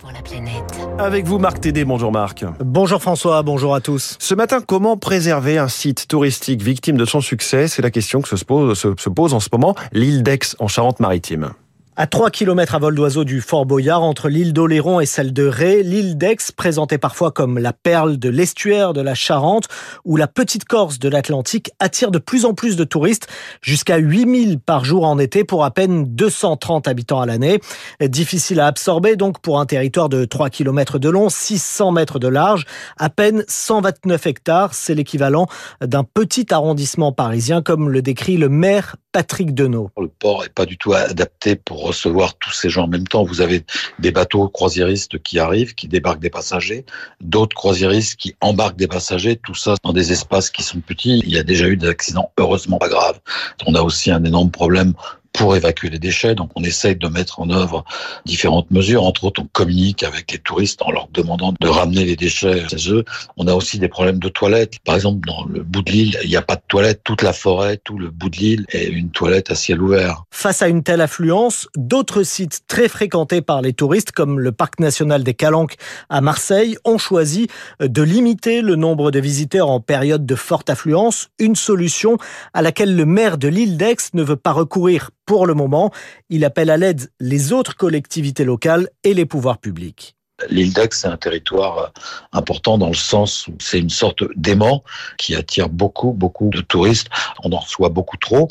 pour la planète. Avec vous, Marc Tédé. Bonjour, Marc. Bonjour François, bonjour à tous. Ce matin, comment préserver un site touristique victime de son succès? C'est la question que se pose, se, se pose en ce moment l'île d'Aix en Charente-Maritime. À 3 km à vol d'oiseau du Fort Boyard, entre l'île d'Oléron et celle de Ré, l'île d'Aix, présentée parfois comme la perle de l'estuaire de la Charente ou la petite Corse de l'Atlantique, attire de plus en plus de touristes, jusqu'à 8000 par jour en été pour à peine 230 habitants à l'année. Difficile à absorber donc pour un territoire de 3 km de long, 600 mètres de large, à peine 129 hectares, c'est l'équivalent d'un petit arrondissement parisien comme le décrit le maire Patrick Denot. Le port n'est pas du tout adapté pour recevoir tous ces gens en même temps. Vous avez des bateaux croisiéristes qui arrivent, qui débarquent des passagers, d'autres croisiéristes qui embarquent des passagers, tout ça dans des espaces qui sont petits. Il y a déjà eu des accidents, heureusement pas graves. On a aussi un énorme problème pour évacuer les déchets. Donc on essaye de mettre en œuvre différentes mesures. Entre autres, on communique avec les touristes en leur demandant de ramener les déchets chez eux. On a aussi des problèmes de toilettes. Par exemple, dans le bout de l'île, il n'y a pas de toilette. Toute la forêt, tout le bout de l'île est une toilette à ciel ouvert. Face à une telle affluence, d'autres sites très fréquentés par les touristes, comme le parc national des Calanques à Marseille, ont choisi de limiter le nombre de visiteurs en période de forte affluence, une solution à laquelle le maire de l'île d'Aix ne veut pas recourir pour le moment. Il appelle à l'aide les autres collectivités locales et les pouvoirs publics. L'île d'Aix, c'est un territoire important dans le sens où c'est une sorte d'aimant qui attire beaucoup, beaucoup de touristes. On en reçoit beaucoup trop.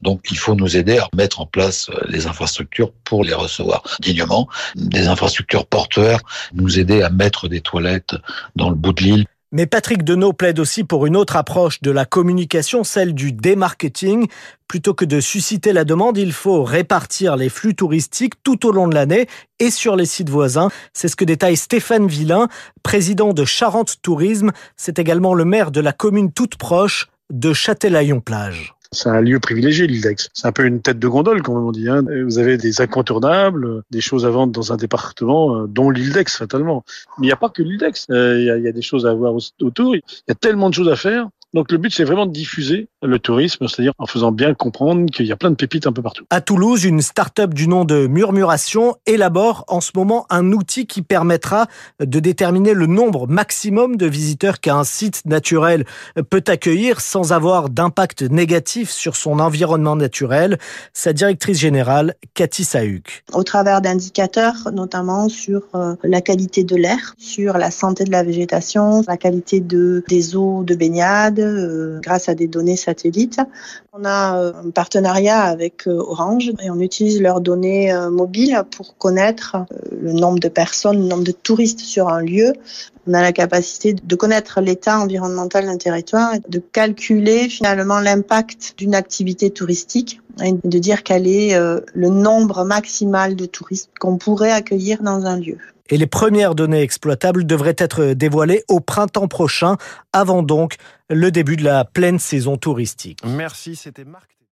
Donc, il faut nous aider à mettre en place les infrastructures pour les recevoir dignement. Des infrastructures portuaires, nous aider à mettre des toilettes dans le bout de l'île. Mais Patrick Denot plaide aussi pour une autre approche de la communication, celle du démarketing. Plutôt que de susciter la demande, il faut répartir les flux touristiques tout au long de l'année et sur les sites voisins. C'est ce que détaille Stéphane Villain, président de Charente Tourisme. C'est également le maire de la commune toute proche de Châtelaillon-Plage. C'est un lieu privilégié, l'île d'Aix. C'est un peu une tête de gondole, comme on dit. Hein. Vous avez des incontournables, des choses à vendre dans un département, dont l'île d'Aix, fatalement. Mais il n'y a pas que l'île d'Aix. Il y, y, a des choses à voir autour. Il y a tellement de choses à faire. Donc le but, c'est vraiment de diffuser le tourisme, c'est-à-dire en faisant bien comprendre qu'il y a plein de pépites un peu partout. À Toulouse, une start-up du nom de Murmuration élabore en ce moment un outil qui permettra de déterminer le nombre maximum de visiteurs qu'un site naturel peut accueillir sans avoir d'impact négatif sur son environnement naturel. Sa directrice générale, Cathy Sahuc. Au travers d'indicateurs, notamment sur la qualité de l'air, sur la santé de la végétation, la qualité de, des eaux de baignade, grâce à des données satellites. On a un partenariat avec Orange et on utilise leurs données mobiles pour connaître le nombre de personnes, le nombre de touristes sur un lieu. On a la capacité de connaître l'état environnemental d'un territoire, de calculer finalement l'impact d'une activité touristique et de dire quel est le nombre maximal de touristes qu'on pourrait accueillir dans un lieu et les premières données exploitables devraient être dévoilées au printemps prochain, avant donc le début de la pleine saison touristique. Merci, c'était Marc.